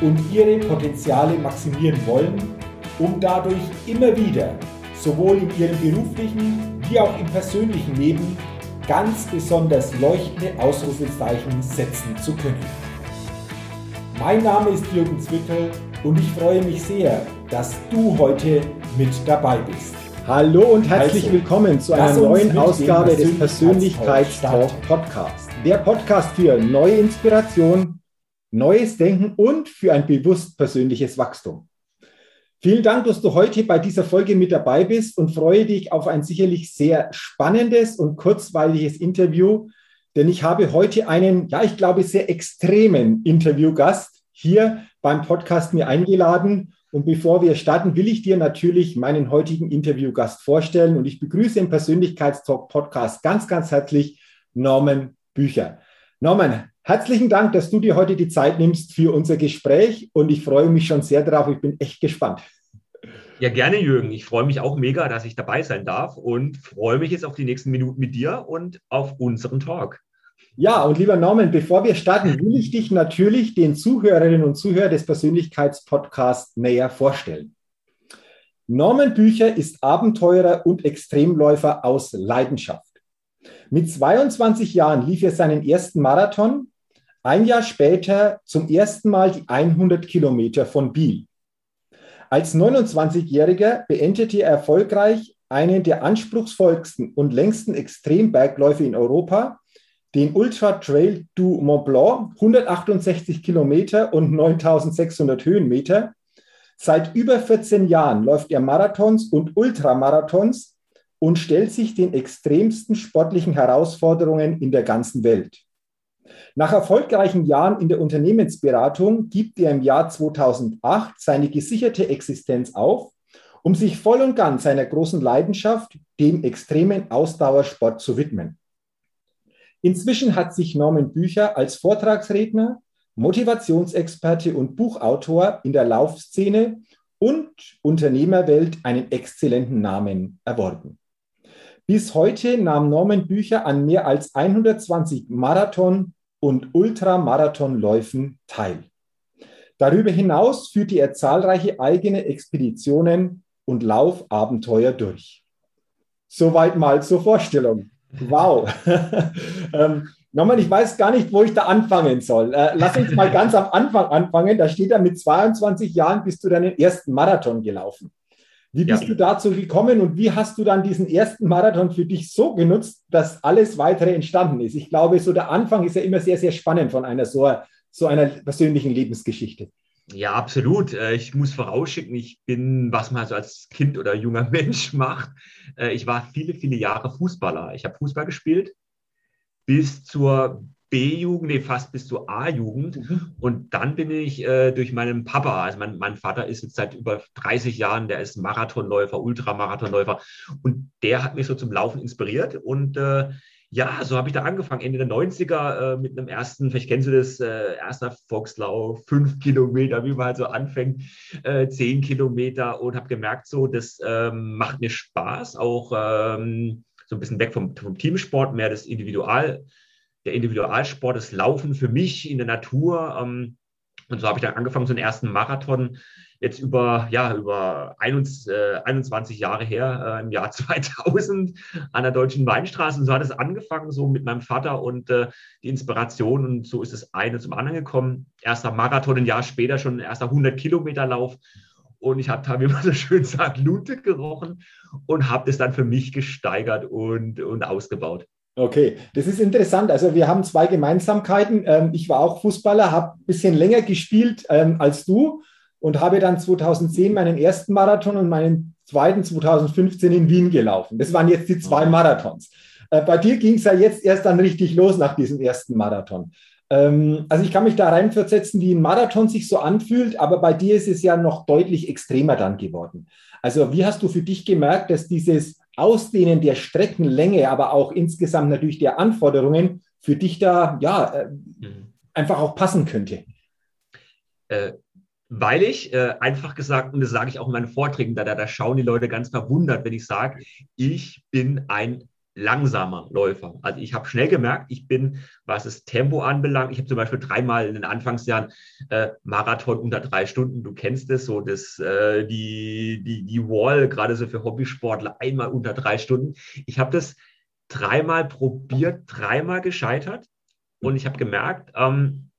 und ihre Potenziale maximieren wollen, um dadurch immer wieder sowohl in ihrem beruflichen wie auch im persönlichen Leben ganz besonders leuchtende Ausrufezeichen setzen zu können. Mein Name ist Jürgen Zwickel und ich freue mich sehr, dass du heute mit dabei bist. Hallo und herzlich also, willkommen zu einer neuen Ausgabe des Persönlichkeitstalk Podcasts. Der Podcast für neue Inspiration, neues Denken und für ein bewusst persönliches Wachstum. Vielen Dank, dass du heute bei dieser Folge mit dabei bist und freue dich auf ein sicherlich sehr spannendes und kurzweiliges Interview, denn ich habe heute einen, ja, ich glaube, sehr extremen Interviewgast hier beim Podcast mir eingeladen. Und bevor wir starten, will ich dir natürlich meinen heutigen Interviewgast vorstellen. Und ich begrüße im Persönlichkeitstalk Podcast ganz, ganz herzlich Norman Bücher. Norman, Herzlichen Dank, dass du dir heute die Zeit nimmst für unser Gespräch und ich freue mich schon sehr darauf. Ich bin echt gespannt. Ja, gerne, Jürgen. Ich freue mich auch mega, dass ich dabei sein darf und freue mich jetzt auf die nächsten Minuten mit dir und auf unseren Talk. Ja, und lieber Norman, bevor wir starten, will ich dich natürlich den Zuhörerinnen und Zuhörern des Persönlichkeitspodcasts näher vorstellen. Norman Bücher ist Abenteurer und Extremläufer aus Leidenschaft. Mit 22 Jahren lief er seinen ersten Marathon ein Jahr später zum ersten Mal die 100 Kilometer von Biel. Als 29-Jähriger beendete er erfolgreich einen der anspruchsvollsten und längsten Extrembergläufe in Europa, den Ultra Trail du Mont Blanc, 168 Kilometer und 9600 Höhenmeter. Seit über 14 Jahren läuft er Marathons und Ultramarathons und stellt sich den extremsten sportlichen Herausforderungen in der ganzen Welt. Nach erfolgreichen Jahren in der Unternehmensberatung gibt er im Jahr 2008 seine gesicherte Existenz auf, um sich voll und ganz seiner großen Leidenschaft, dem extremen Ausdauersport, zu widmen. Inzwischen hat sich Norman Bücher als Vortragsredner, Motivationsexperte und Buchautor in der Laufszene und Unternehmerwelt einen exzellenten Namen erworben. Bis heute nahm Norman Bücher an mehr als 120 Marathon- und Ultramarathonläufen teil. Darüber hinaus führte er zahlreiche eigene Expeditionen und Laufabenteuer durch. Soweit mal zur Vorstellung. Wow. ähm, Nochmal, ich weiß gar nicht, wo ich da anfangen soll. Äh, lass uns mal ganz am Anfang anfangen. Da steht da, mit 22 Jahren bist du deinen ersten Marathon gelaufen. Wie bist ja. du dazu gekommen und wie hast du dann diesen ersten Marathon für dich so genutzt, dass alles weitere entstanden ist? Ich glaube, so der Anfang ist ja immer sehr, sehr spannend von einer so, so einer persönlichen Lebensgeschichte. Ja, absolut. Äh, ich muss vorausschicken, ich bin, was man so als Kind oder junger Mensch macht. Äh, ich war viele, viele Jahre Fußballer. Ich habe Fußball gespielt bis zur B-Jugend, nee, fast bis zur A-Jugend. Mhm. Und dann bin ich äh, durch meinen Papa, also mein, mein Vater ist jetzt seit über 30 Jahren, der ist Marathonläufer, Ultramarathonläufer. Und der hat mich so zum Laufen inspiriert. Und äh, ja, so habe ich da angefangen, Ende der 90er äh, mit einem ersten, vielleicht kennst du das, äh, erster Volkslauf, fünf Kilometer, wie man halt so anfängt, äh, zehn Kilometer und habe gemerkt, so, das ähm, macht mir Spaß, auch ähm, so ein bisschen weg vom, vom Teamsport, mehr das Individual der Individualsport, das Laufen für mich in der Natur. Ähm, und so habe ich dann angefangen, so einen ersten Marathon jetzt über, ja, über 21, äh, 21 Jahre her, äh, im Jahr 2000 an der Deutschen Weinstraße. Und so hat es angefangen, so mit meinem Vater und äh, die Inspiration. Und so ist das eine zum anderen gekommen. Erster Marathon, ein Jahr später schon erster 100 Kilometer Lauf. Und ich habe, wie man so schön sagt, Lute gerochen und habe das dann für mich gesteigert und, und ausgebaut. Okay, das ist interessant. Also wir haben zwei Gemeinsamkeiten. Ähm, ich war auch Fußballer, habe ein bisschen länger gespielt ähm, als du und habe dann 2010 meinen ersten Marathon und meinen zweiten 2015 in Wien gelaufen. Das waren jetzt die zwei Marathons. Äh, bei dir ging es ja jetzt erst dann richtig los nach diesem ersten Marathon. Ähm, also ich kann mich da reinversetzen, wie ein Marathon sich so anfühlt, aber bei dir ist es ja noch deutlich extremer dann geworden. Also wie hast du für dich gemerkt, dass dieses Ausdehnen der Streckenlänge, aber auch insgesamt natürlich der Anforderungen für dich da ja äh, mhm. einfach auch passen könnte? Äh, weil ich äh, einfach gesagt, und das sage ich auch in meinen Vorträgen, da, da, da schauen die Leute ganz verwundert, wenn ich sage, ich bin ein langsamer Läufer. Also ich habe schnell gemerkt, ich bin, was das Tempo anbelangt, ich habe zum Beispiel dreimal in den Anfangsjahren äh, Marathon unter drei Stunden, du kennst es, so das, äh, die, die, die Wall, gerade so für Hobbysportler, einmal unter drei Stunden. Ich habe das dreimal probiert, dreimal gescheitert und ich habe gemerkt, ähm,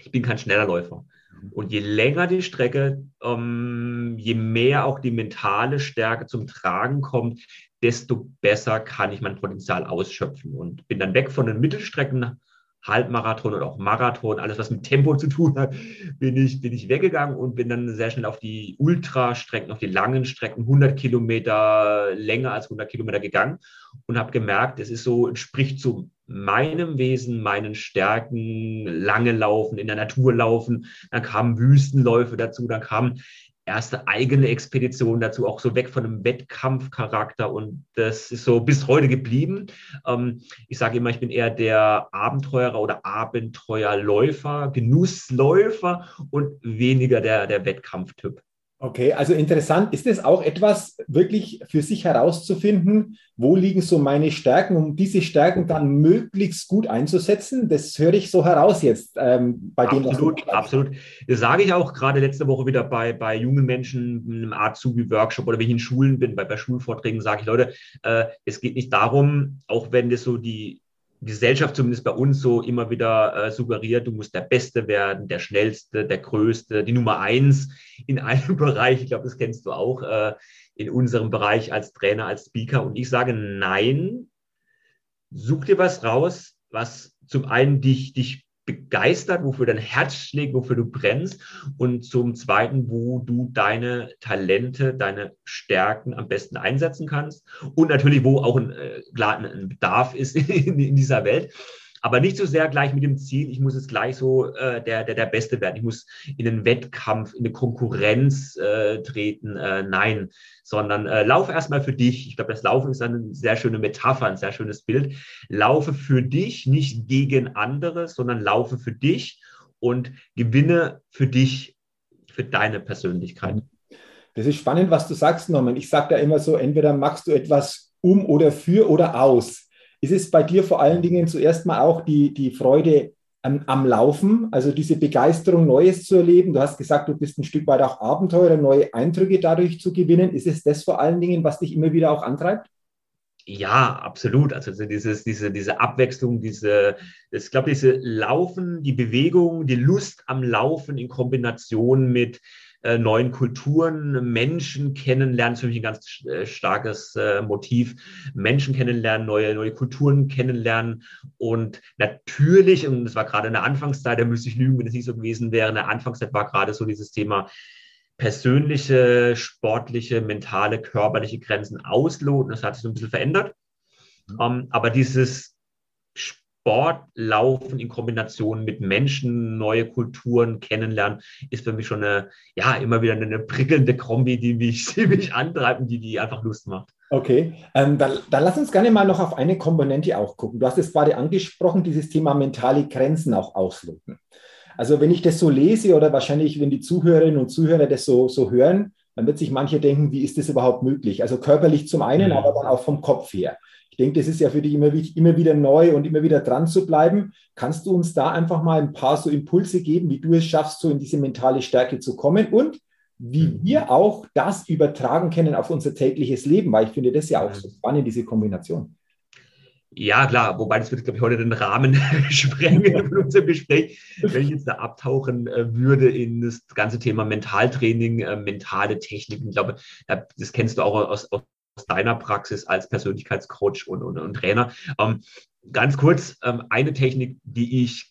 ich bin kein schneller Läufer. Und je länger die Strecke, ähm, je mehr auch die mentale Stärke zum Tragen kommt, desto besser kann ich mein Potenzial ausschöpfen und bin dann weg von den Mittelstrecken, Halbmarathon oder auch Marathon, alles was mit Tempo zu tun hat, bin ich, bin ich weggegangen und bin dann sehr schnell auf die Ultrastrecken, auf die langen Strecken, 100 Kilometer länger als 100 Kilometer gegangen und habe gemerkt, es ist so, entspricht zu meinem Wesen, meinen Stärken, lange laufen, in der Natur laufen, dann kamen Wüstenläufe dazu, dann kamen erste eigene Expedition dazu, auch so weg von einem Wettkampfcharakter und das ist so bis heute geblieben. Ähm, ich sage immer, ich bin eher der Abenteurer oder Abenteuerläufer, Genussläufer und weniger der, der Wettkampftyp. Okay, also interessant. Ist es auch etwas wirklich für sich herauszufinden, wo liegen so meine Stärken, um diese Stärken dann möglichst gut einzusetzen? Das höre ich so heraus jetzt ähm, bei dem. Absolut, absolut. Das sage ich auch gerade letzte Woche wieder bei, bei jungen Menschen in einem Azubi-Workshop oder wenn ich in Schulen bin, bei, bei Schulvorträgen sage ich, Leute, äh, es geht nicht darum, auch wenn das so die Gesellschaft zumindest bei uns so immer wieder äh, suggeriert, du musst der Beste werden, der Schnellste, der Größte, die Nummer eins in einem Bereich. Ich glaube, das kennst du auch äh, in unserem Bereich als Trainer, als Speaker. Und ich sage nein, such dir was raus, was zum einen dich, dich begeistert, wofür dein Herz schlägt, wofür du brennst und zum Zweiten, wo du deine Talente, deine Stärken am besten einsetzen kannst und natürlich, wo auch ein, äh, klar, ein Bedarf ist in, in dieser Welt aber nicht so sehr gleich mit dem Ziel, ich muss jetzt gleich so äh, der, der, der Beste werden. Ich muss in einen Wettkampf, in eine Konkurrenz äh, treten. Äh, nein, sondern äh, laufe erstmal für dich. Ich glaube, das Laufen ist eine sehr schöne Metapher, ein sehr schönes Bild. Laufe für dich, nicht gegen andere, sondern laufe für dich und gewinne für dich, für deine Persönlichkeit. Das ist spannend, was du sagst, Norman. Ich sage da immer so, entweder machst du etwas um oder für oder aus. Ist es bei dir vor allen Dingen zuerst mal auch die, die Freude am, am Laufen, also diese Begeisterung, Neues zu erleben? Du hast gesagt, du bist ein Stück weit auch Abenteurer, neue Eindrücke dadurch zu gewinnen. Ist es das vor allen Dingen, was dich immer wieder auch antreibt? Ja, absolut. Also dieses, diese, diese Abwechslung, diese, ich glaube, diese Laufen, die Bewegung, die Lust am Laufen in Kombination mit äh, neuen Kulturen, Menschen kennenlernen, ist für mich ein ganz äh, starkes äh, Motiv. Menschen kennenlernen, neue, neue Kulturen kennenlernen und natürlich, und das war gerade in der Anfangszeit, da müsste ich lügen, wenn es nicht so gewesen wäre, in der Anfangszeit war gerade so dieses Thema persönliche, sportliche, mentale, körperliche Grenzen ausloten. Das hat sich so ein bisschen verändert. Um, mhm. ähm, aber dieses Sport laufen in Kombination mit Menschen, neue Kulturen kennenlernen, ist für mich schon eine, ja, immer wieder eine prickelnde Kombi, die mich, die mich antreibt und die, die einfach Lust macht. Okay, ähm, dann, dann lass uns gerne mal noch auf eine Komponente auch gucken. Du hast es gerade angesprochen, dieses Thema mentale Grenzen auch ausloten. Also wenn ich das so lese oder wahrscheinlich, wenn die Zuhörerinnen und Zuhörer das so, so hören, dann wird sich manche denken, wie ist das überhaupt möglich? Also körperlich zum einen, mhm. aber dann auch vom Kopf her denke, das ist ja für dich immer, immer wieder neu und immer wieder dran zu bleiben. Kannst du uns da einfach mal ein paar so Impulse geben, wie du es schaffst, so in diese mentale Stärke zu kommen und wie mhm. wir auch das übertragen können auf unser tägliches Leben, weil ich finde das ja auch so spannend, diese Kombination. Ja, klar, wobei das würde, glaube ich, heute den Rahmen sprengen von unserem Gespräch. Wenn ich jetzt da abtauchen äh, würde in das ganze Thema Mentaltraining, äh, mentale Techniken, ich glaube, das kennst du auch aus aus deiner Praxis als Persönlichkeitscoach und, und, und Trainer. Ähm, ganz kurz, ähm, eine Technik, die ich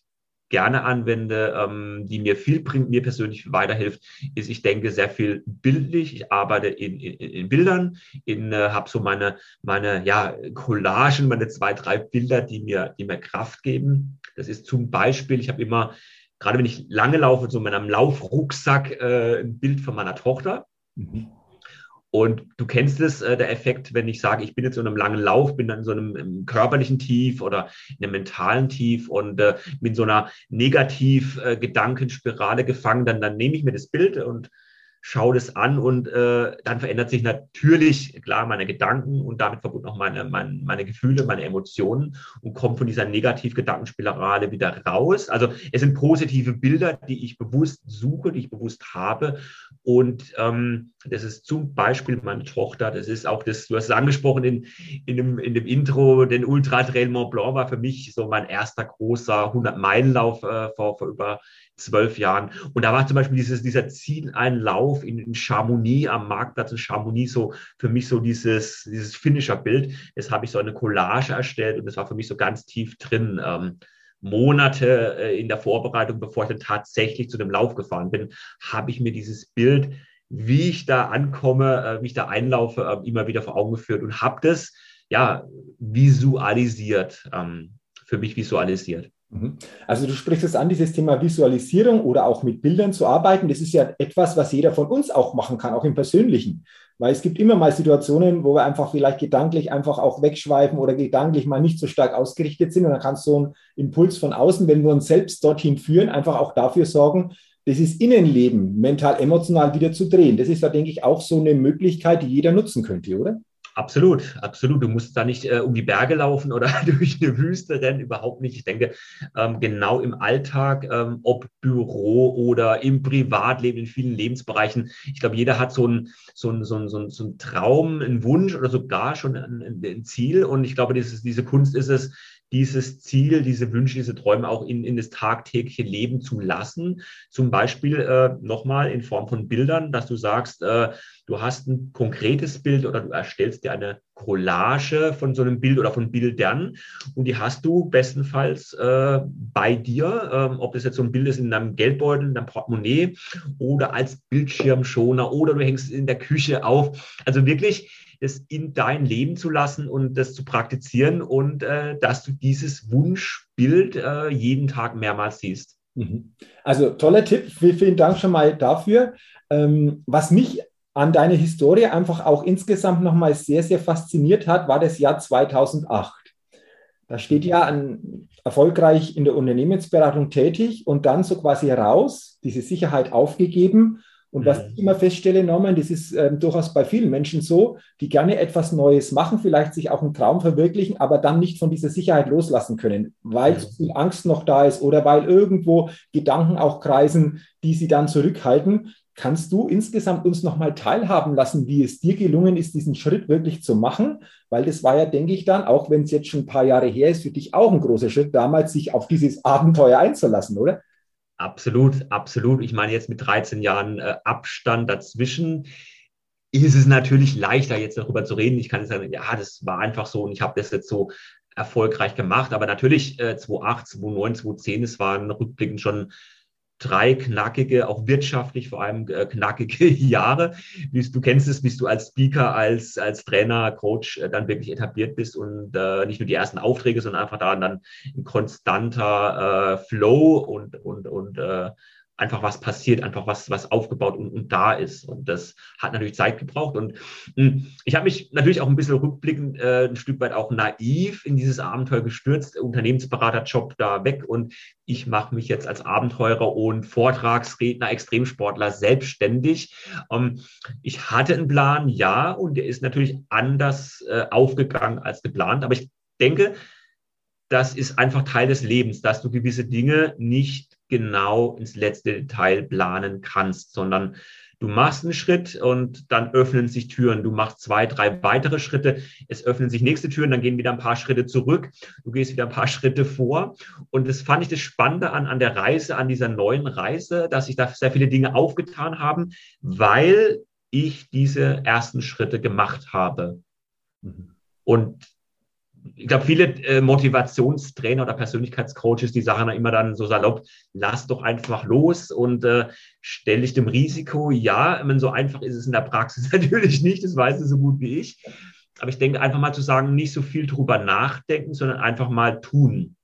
gerne anwende, ähm, die mir viel bringt, mir persönlich weiterhilft, ist, ich denke sehr viel bildlich. Ich arbeite in, in, in Bildern, in, äh, habe so meine, meine ja, Collagen, meine zwei, drei Bilder, die mir, die mir Kraft geben. Das ist zum Beispiel, ich habe immer, gerade wenn ich lange laufe, so mit einem Laufrucksack äh, ein Bild von meiner Tochter. Mhm. Und du kennst es, äh, der Effekt, wenn ich sage, ich bin jetzt in einem langen Lauf, bin dann in so einem körperlichen Tief oder in einem mentalen Tief und äh, mit so einer Negativ-Gedankenspirale äh, gefangen, dann, dann nehme ich mir das Bild und schaue das an und äh, dann verändert sich natürlich, klar, meine Gedanken und damit verbunden auch meine, meine, meine Gefühle, meine Emotionen und komme von dieser Negativ-Gedankenspirale wieder raus. Also es sind positive Bilder, die ich bewusst suche, die ich bewusst habe. Und ähm, das ist zum Beispiel meine Tochter, das ist auch das, du hast es angesprochen in, in, dem, in dem Intro, den Ultra Trail Mont Blanc war für mich so mein erster großer 100-Meilen-Lauf äh, vor, vor über zwölf Jahren. Und da war zum Beispiel dieses, dieser Zieleinlauf in, in Chamonix am Marktplatz in Chamonix so für mich so dieses, dieses Finisher-Bild. Das habe ich so eine Collage erstellt und das war für mich so ganz tief drin. Ähm, Monate äh, in der Vorbereitung, bevor ich dann tatsächlich zu dem Lauf gefahren bin, habe ich mir dieses Bild, wie ich da ankomme, äh, wie ich da einlaufe, äh, immer wieder vor Augen geführt und habe das ja visualisiert, ähm, für mich visualisiert. Mhm. Also du sprichst es an, dieses Thema Visualisierung oder auch mit Bildern zu arbeiten. Das ist ja etwas, was jeder von uns auch machen kann, auch im Persönlichen. Weil es gibt immer mal Situationen, wo wir einfach vielleicht gedanklich einfach auch wegschweifen oder gedanklich mal nicht so stark ausgerichtet sind. Und dann kann so ein Impuls von außen, wenn wir uns selbst dorthin führen, einfach auch dafür sorgen, dieses Innenleben mental, emotional wieder zu drehen. Das ist da, denke ich, auch so eine Möglichkeit, die jeder nutzen könnte, oder? Absolut, absolut. Du musst da nicht äh, um die Berge laufen oder durch eine Wüste rennen, überhaupt nicht. Ich denke, ähm, genau im Alltag, ähm, ob Büro oder im Privatleben, in vielen Lebensbereichen, ich glaube, jeder hat so einen so so ein, so ein, so ein Traum, einen Wunsch oder sogar schon ein, ein Ziel. Und ich glaube, dieses, diese Kunst ist es, dieses Ziel, diese Wünsche, diese Träume auch in, in das tagtägliche Leben zu lassen. Zum Beispiel äh, nochmal in Form von Bildern, dass du sagst, äh, du hast ein konkretes Bild oder du erstellst dir eine Collage von so einem Bild oder von Bildern und die hast du bestenfalls äh, bei dir, ähm, ob das jetzt so ein Bild ist in deinem Geldbeutel, in deinem Portemonnaie oder als Bildschirmschoner oder du hängst es in der Küche auf. Also wirklich das in dein Leben zu lassen und das zu praktizieren und äh, dass du dieses Wunschbild äh, jeden Tag mehrmals siehst. Mhm. Also toller Tipp, vielen, Dank schon mal dafür. Ähm, was mich an deiner Historie einfach auch insgesamt nochmal sehr, sehr fasziniert hat, war das Jahr 2008. Da steht ja an, erfolgreich in der Unternehmensberatung tätig und dann so quasi raus, diese Sicherheit aufgegeben und was ich immer feststelle, Norman, das ist äh, durchaus bei vielen Menschen so, die gerne etwas Neues machen, vielleicht sich auch einen Traum verwirklichen, aber dann nicht von dieser Sicherheit loslassen können, weil zu viel Angst noch da ist oder weil irgendwo Gedanken auch kreisen, die sie dann zurückhalten. Kannst du insgesamt uns nochmal teilhaben lassen, wie es dir gelungen ist, diesen Schritt wirklich zu machen? Weil das war ja, denke ich dann, auch wenn es jetzt schon ein paar Jahre her ist, für dich auch ein großer Schritt, damals sich auf dieses Abenteuer einzulassen, oder? Absolut, absolut. Ich meine, jetzt mit 13 Jahren äh, Abstand dazwischen ist es natürlich leichter, jetzt darüber zu reden. Ich kann sagen, ja, das war einfach so und ich habe das jetzt so erfolgreich gemacht. Aber natürlich äh, 2008, 2009, 2010, es waren rückblickend schon drei knackige, auch wirtschaftlich vor allem äh, knackige Jahre. Du kennst es, bis du als Speaker, als, als Trainer, Coach äh, dann wirklich etabliert bist und äh, nicht nur die ersten Aufträge, sondern einfach daran dann ein konstanter äh, Flow und, und, und äh, einfach was passiert, einfach was, was aufgebaut und, und da ist. Und das hat natürlich Zeit gebraucht. Und mh, hm, ich habe mich natürlich auch ein bisschen rückblickend, äh, ein Stück weit auch naiv in dieses Abenteuer gestürzt, Unternehmensberaterjob da weg und ich mache mich jetzt als Abenteurer und Vortragsredner, Extremsportler selbstständig. Ähm, ich hatte einen Plan, ja, und der ist natürlich anders äh, aufgegangen als geplant. Aber ich denke, das ist einfach Teil des Lebens, dass du gewisse Dinge nicht genau ins letzte Detail planen kannst, sondern du machst einen Schritt und dann öffnen sich Türen. Du machst zwei, drei weitere Schritte, es öffnen sich nächste Türen, dann gehen wieder ein paar Schritte zurück, du gehst wieder ein paar Schritte vor. Und das fand ich das Spannende an, an der Reise, an dieser neuen Reise, dass sich da sehr viele Dinge aufgetan haben, weil ich diese ersten Schritte gemacht habe. Und ich glaube, viele äh, Motivationstrainer oder Persönlichkeitscoaches, die sagen immer dann so salopp, lass doch einfach los und äh, stell dich dem Risiko. Ja, meine, so einfach ist es in der Praxis natürlich nicht, das weiß du so gut wie ich. Aber ich denke einfach mal zu sagen, nicht so viel drüber nachdenken, sondern einfach mal tun.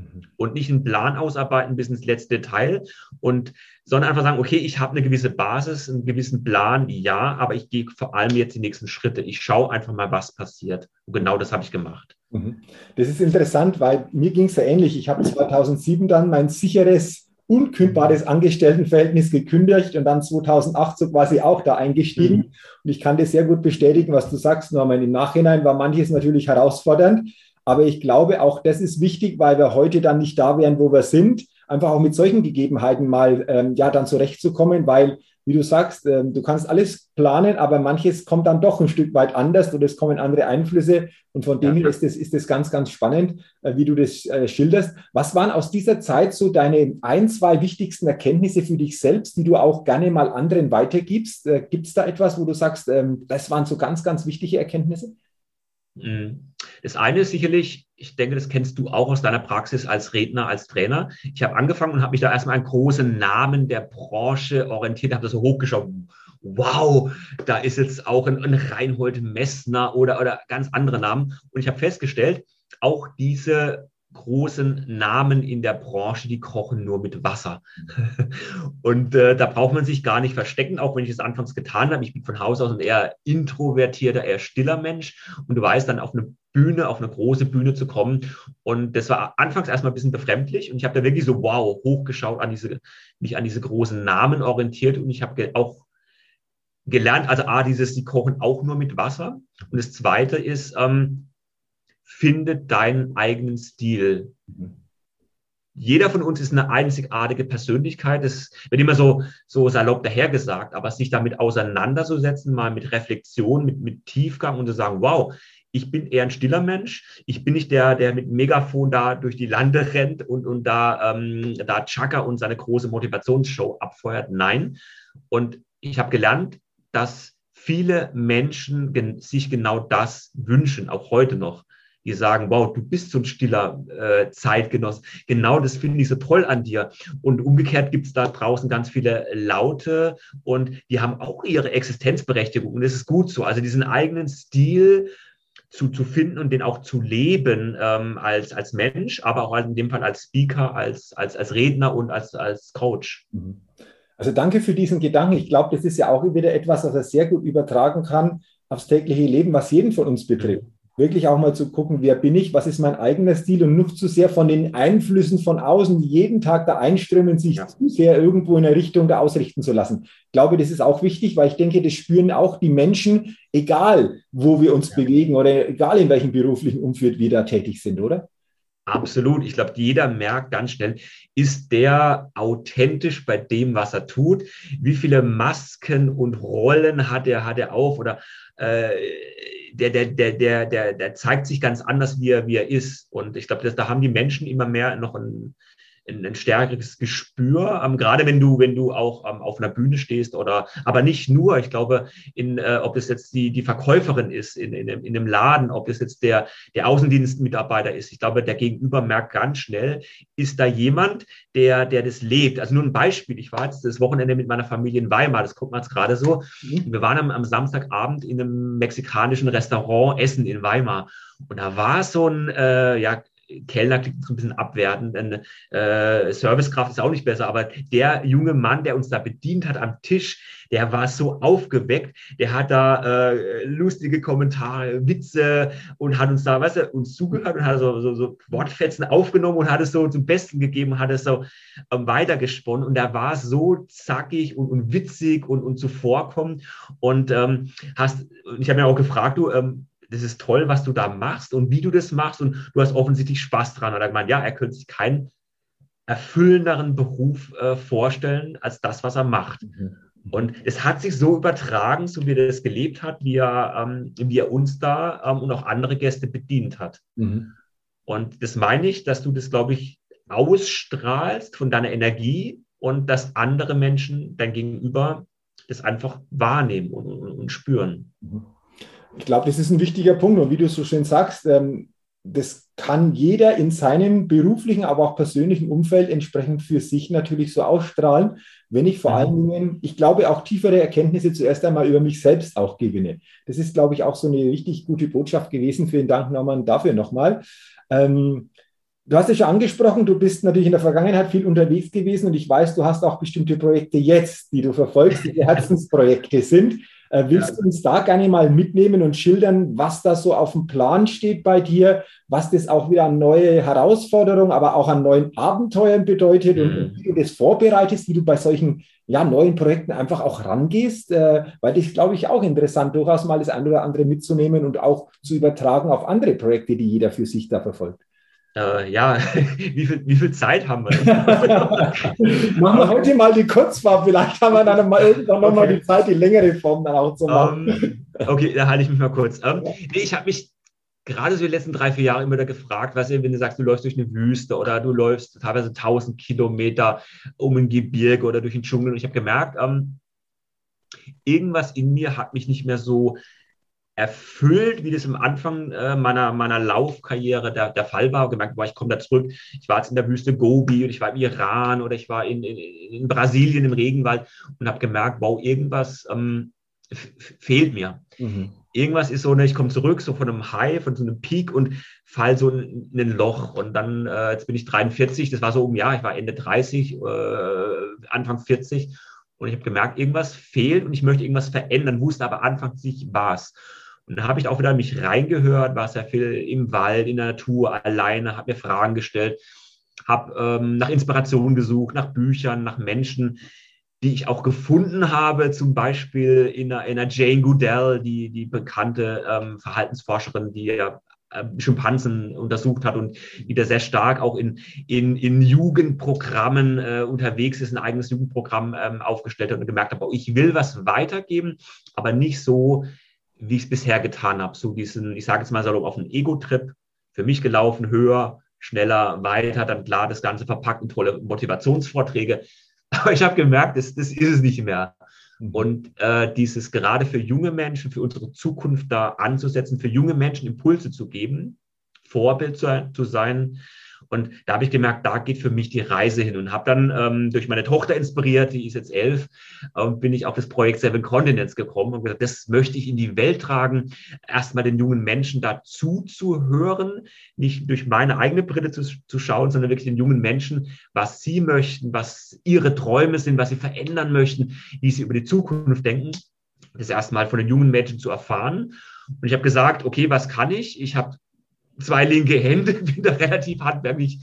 Mhm. Und nicht einen Plan ausarbeiten bis ins letzte Detail und sondern einfach sagen, okay, ich habe eine gewisse Basis, einen gewissen Plan, ja, aber ich gehe vor allem jetzt die nächsten Schritte. Ich schaue einfach mal, was passiert. Und genau das habe ich gemacht. Mhm. Das ist interessant, weil mir ging es ja ähnlich. Ich habe 2007 dann mein sicheres, unkündbares Angestelltenverhältnis gekündigt und dann 2008 so quasi auch da eingestiegen. Mhm. Und ich kann dir sehr gut bestätigen, was du sagst, Norman. Im Nachhinein war manches natürlich herausfordernd. Aber ich glaube, auch das ist wichtig, weil wir heute dann nicht da wären, wo wir sind. Einfach auch mit solchen Gegebenheiten mal ähm, ja dann zurechtzukommen, weil, wie du sagst, ähm, du kannst alles planen, aber manches kommt dann doch ein Stück weit anders oder es kommen andere Einflüsse. Und von dem her ist das, ist das ganz, ganz spannend, äh, wie du das äh, schilderst. Was waren aus dieser Zeit so deine ein, zwei wichtigsten Erkenntnisse für dich selbst, die du auch gerne mal anderen weitergibst? Äh, Gibt es da etwas, wo du sagst, ähm, das waren so ganz, ganz wichtige Erkenntnisse? Mhm. Das eine ist sicherlich, ich denke, das kennst du auch aus deiner Praxis als Redner, als Trainer. Ich habe angefangen und habe mich da erstmal an großen Namen der Branche orientiert, habe das so hochgeschaut. Wow, da ist jetzt auch ein, ein Reinhold Messner oder, oder ganz andere Namen. Und ich habe festgestellt, auch diese großen Namen in der Branche, die kochen nur mit Wasser. Und äh, da braucht man sich gar nicht verstecken, auch wenn ich es anfangs getan habe. Ich bin von Haus aus ein eher introvertierter, eher stiller Mensch. Und du weißt, dann auf eine Bühne, auf eine große Bühne zu kommen. Und das war anfangs erstmal ein bisschen befremdlich. Und ich habe da wirklich so, wow, hochgeschaut, an diese, mich an diese großen Namen orientiert. Und ich habe auch gelernt, also A, dieses, die kochen auch nur mit Wasser. Und das Zweite ist, ähm, finde deinen eigenen Stil. Jeder von uns ist eine einzigartige Persönlichkeit. Das wird immer so, so salopp dahergesagt, aber sich damit auseinanderzusetzen, mal mit Reflexion, mit, mit Tiefgang und zu sagen, wow, ich bin eher ein stiller Mensch. Ich bin nicht der, der mit Megafon da durch die Lande rennt und, und da, ähm, da Chaka und seine große Motivationsshow abfeuert. Nein. Und ich habe gelernt, dass viele Menschen gen sich genau das wünschen, auch heute noch die sagen, wow, du bist so ein stiller äh, Zeitgenoss. Genau das finde ich so toll an dir. Und umgekehrt gibt es da draußen ganz viele Laute und die haben auch ihre Existenzberechtigung. Und das ist gut so. Also diesen eigenen Stil zu, zu finden und den auch zu leben ähm, als, als Mensch, aber auch in dem Fall als Speaker, als, als, als Redner und als, als Coach. Mhm. Also danke für diesen Gedanken. Ich glaube, das ist ja auch wieder etwas, was er sehr gut übertragen kann aufs tägliche Leben, was jeden von uns betrifft wirklich auch mal zu gucken, wer bin ich, was ist mein eigener Stil und nicht zu sehr von den Einflüssen von außen, die jeden Tag da einströmen, sich ja. zu sehr irgendwo in eine Richtung da ausrichten zu lassen. Ich glaube, das ist auch wichtig, weil ich denke, das spüren auch die Menschen, egal wo wir uns ja. bewegen oder egal in welchem beruflichen Umfeld wir da tätig sind, oder? Absolut. Ich glaube, jeder merkt ganz schnell, ist der authentisch bei dem, was er tut? Wie viele Masken und Rollen hat er, hat er auf? Oder äh, der, der, der, der, der, der zeigt sich ganz anders, wie er, wie er ist. Und ich glaube, da haben die Menschen immer mehr noch ein, ein, ein stärkeres Gespür, ähm, gerade wenn du, wenn du auch ähm, auf einer Bühne stehst oder, aber nicht nur, ich glaube, in, äh, ob es jetzt die, die Verkäuferin ist in, in, in einem Laden, ob es jetzt der, der Außendienstmitarbeiter ist. Ich glaube, der Gegenüber merkt ganz schnell, ist da jemand, der, der das lebt. Also nur ein Beispiel. Ich war jetzt das Wochenende mit meiner Familie in Weimar, das guckt man jetzt gerade so. Mhm. Wir waren am, am Samstagabend in einem mexikanischen Restaurant essen in Weimar. Und da war so ein, äh, ja, Kellner klingt so ein bisschen abwertend, eine äh, Servicekraft ist auch nicht besser, aber der junge Mann, der uns da bedient hat am Tisch, der war so aufgeweckt, der hat da äh, lustige Kommentare, Witze und hat uns da, weißt du, uns zugehört und hat so, so, so Wortfetzen aufgenommen und hat es so zum Besten gegeben, hat es so ähm, weitergesponnen und er war so zackig und, und witzig und, und zuvorkommend und ähm, hast, ich habe mir auch gefragt, du, ähm, das ist toll, was du da machst und wie du das machst und du hast offensichtlich Spaß dran. Oder gemeint, ja, er könnte sich keinen erfüllenderen Beruf äh, vorstellen als das, was er macht. Mhm. Und es hat sich so übertragen, so wie er das gelebt hat, wie er, ähm, wie er uns da ähm, und auch andere Gäste bedient hat. Mhm. Und das meine ich, dass du das, glaube ich, ausstrahlst von deiner Energie und dass andere Menschen dein Gegenüber das einfach wahrnehmen und, und, und spüren. Mhm. Ich glaube, das ist ein wichtiger Punkt. Und wie du so schön sagst, ähm, das kann jeder in seinem beruflichen, aber auch persönlichen Umfeld entsprechend für sich natürlich so ausstrahlen, wenn ich vor mhm. allen Dingen, ich glaube, auch tiefere Erkenntnisse zuerst einmal über mich selbst auch gewinne. Das ist, glaube ich, auch so eine richtig gute Botschaft gewesen. Vielen Dank, Norman, dafür nochmal. Ähm, du hast es schon angesprochen, du bist natürlich in der Vergangenheit viel unterwegs gewesen und ich weiß, du hast auch bestimmte Projekte jetzt, die du verfolgst, die Herzensprojekte sind. Äh, willst du uns da gerne mal mitnehmen und schildern, was da so auf dem Plan steht bei dir, was das auch wieder an neue Herausforderungen, aber auch an neuen Abenteuern bedeutet mhm. und, wie du das vorbereitest, wie du bei solchen ja, neuen Projekten einfach auch rangehst, äh, weil das glaube ich auch interessant, durchaus mal das eine oder andere mitzunehmen und auch zu übertragen auf andere Projekte, die jeder für sich da verfolgt. Äh, ja, wie viel, wie viel Zeit haben wir? machen wir heute mal die Kurzform. Vielleicht haben wir dann mal irgendwann nochmal okay. die Zeit, die längere Form dann auch zu machen. Um, ähm, okay, da halte ich mich mal kurz. Um, ähm, nee, ich habe mich gerade so die letzten drei, vier Jahre immer wieder gefragt, was wenn du sagst, du läufst durch eine Wüste oder du läufst teilweise 1000 Kilometer um ein Gebirge oder durch den Dschungel. Und ich habe gemerkt, ähm, irgendwas in mir hat mich nicht mehr so erfüllt, wie das am Anfang äh, meiner, meiner Laufkarriere der, der Fall war. Gemerkt, boah, ich komme da zurück. Ich war jetzt in der Wüste Gobi und ich war im Iran oder ich war in, in, in Brasilien im Regenwald und habe gemerkt, wow, irgendwas ähm, fehlt mir. Mhm. Irgendwas ist so, ne, ich komme zurück, so von einem High, von so einem Peak und fall so in, in ein Loch. Und dann, äh, jetzt bin ich 43, das war so um, ja, ich war Ende 30, äh, Anfang 40. Und ich habe gemerkt, irgendwas fehlt und ich möchte irgendwas verändern, wusste aber anfangs nicht was. Und da habe ich auch wieder mich reingehört, war sehr viel im Wald, in der Natur, alleine, habe mir Fragen gestellt, habe ähm, nach Inspiration gesucht, nach Büchern, nach Menschen, die ich auch gefunden habe, zum Beispiel in einer, in einer Jane Goodell, die, die bekannte ähm, Verhaltensforscherin, die ja äh, Schimpansen untersucht hat und wieder sehr stark auch in, in, in Jugendprogrammen äh, unterwegs ist, ein eigenes Jugendprogramm ähm, aufgestellt hat und gemerkt oh, ich will was weitergeben, aber nicht so, wie ich es bisher getan habe. So diesen, ich sage jetzt mal so auf einen Ego-Trip, für mich gelaufen, höher, schneller, weiter, dann klar das Ganze verpackt in tolle Motivationsvorträge. Aber ich habe gemerkt, das, das ist es nicht mehr. Mhm. Und äh, dieses gerade für junge Menschen, für unsere Zukunft da anzusetzen, für junge Menschen Impulse zu geben, Vorbild zu, zu sein, und da habe ich gemerkt, da geht für mich die Reise hin und habe dann ähm, durch meine Tochter inspiriert, die ist jetzt elf, ähm, bin ich auf das Projekt Seven Continents gekommen und gesagt, das möchte ich in die Welt tragen, erstmal den jungen Menschen dazu zu hören, nicht durch meine eigene Brille zu, zu schauen, sondern wirklich den jungen Menschen, was sie möchten, was ihre Träume sind, was sie verändern möchten, wie sie über die Zukunft denken das erstmal von den jungen Menschen zu erfahren. Und ich habe gesagt, okay, was kann ich? Ich habe zwei linke Hände, bin da relativ handwerklich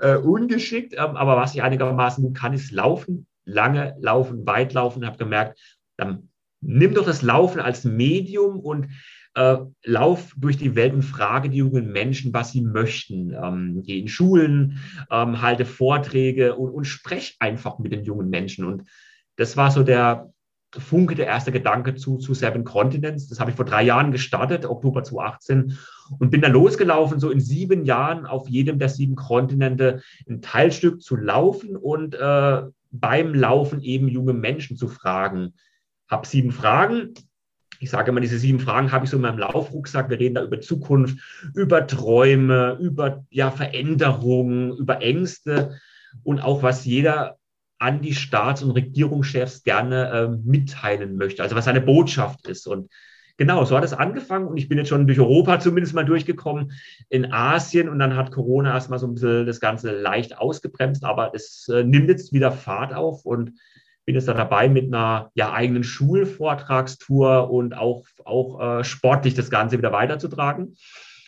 äh, ungeschickt, ähm, aber was ich einigermaßen gut kann, ist laufen, lange laufen, weit laufen. Habe gemerkt, dann nimm doch das Laufen als Medium und äh, lauf durch die Welt und frage die jungen Menschen, was sie möchten. Ähm, geh in Schulen, ähm, halte Vorträge und, und sprech einfach mit den jungen Menschen. Und das war so der, Funke, der erste Gedanke zu, zu Seven Continents. Das habe ich vor drei Jahren gestartet, Oktober 2018, und bin dann losgelaufen, so in sieben Jahren auf jedem der sieben Kontinente ein Teilstück zu laufen und äh, beim Laufen eben junge Menschen zu fragen. Habe sieben Fragen. Ich sage immer, diese sieben Fragen habe ich so in meinem Laufrucksack. Wir reden da über Zukunft, über Träume, über ja, Veränderungen, über Ängste und auch was jeder an die Staats- und Regierungschefs gerne äh, mitteilen möchte, also was seine Botschaft ist. Und genau, so hat es angefangen. Und ich bin jetzt schon durch Europa zumindest mal durchgekommen, in Asien. Und dann hat Corona erstmal so ein bisschen das Ganze leicht ausgebremst, aber es äh, nimmt jetzt wieder Fahrt auf. Und bin jetzt da dabei mit einer ja, eigenen Schulvortragstour und auch, auch äh, sportlich das Ganze wieder weiterzutragen.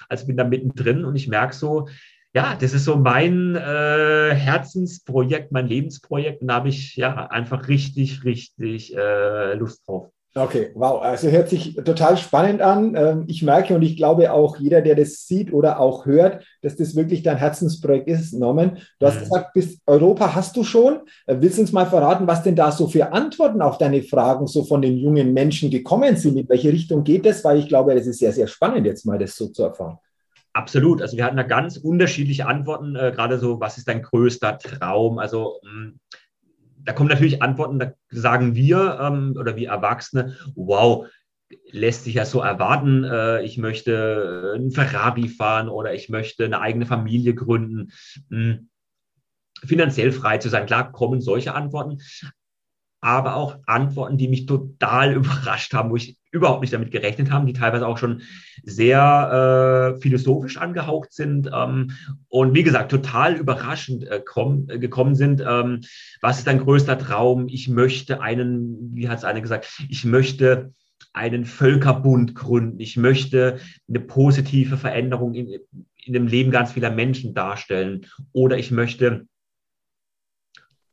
Also bin da mittendrin. Und ich merke so, ja, das ist so mein äh, Herzensprojekt, mein Lebensprojekt. Und da habe ich ja einfach richtig, richtig äh, Lust drauf. Okay, wow. Also hört sich total spannend an. Ähm, ich merke und ich glaube auch jeder, der das sieht oder auch hört, dass das wirklich dein Herzensprojekt ist, Norman. Du hast mhm. gesagt, bis Europa hast du schon. Äh, willst du uns mal verraten, was denn da so für Antworten auf deine Fragen so von den jungen Menschen gekommen sind? In welche Richtung geht das? Weil ich glaube, das ist sehr, sehr spannend, jetzt mal das so zu erfahren. Absolut. Also wir hatten da ganz unterschiedliche Antworten, äh, gerade so, was ist dein größter Traum? Also mh, mm, da kommen natürlich Antworten, da sagen wir ähm, oder wir Erwachsene, wow, lässt sich ja so erwarten, äh, ich möchte einen Ferrari fahren oder ich möchte eine eigene Familie gründen, mh, hm, finanziell frei zu sein. Klar kommen solche Antworten, aber auch Antworten, die mich total überrascht haben, wo ich überhaupt nicht damit gerechnet habe, die teilweise auch schon sehr äh, philosophisch angehaucht sind ähm, und wie gesagt total überraschend äh, komm, äh, gekommen sind. Ähm, was ist dein größter Traum? Ich möchte einen, wie hat es einer gesagt, ich möchte einen Völkerbund gründen. Ich möchte eine positive Veränderung in, in dem Leben ganz vieler Menschen darstellen. Oder ich möchte,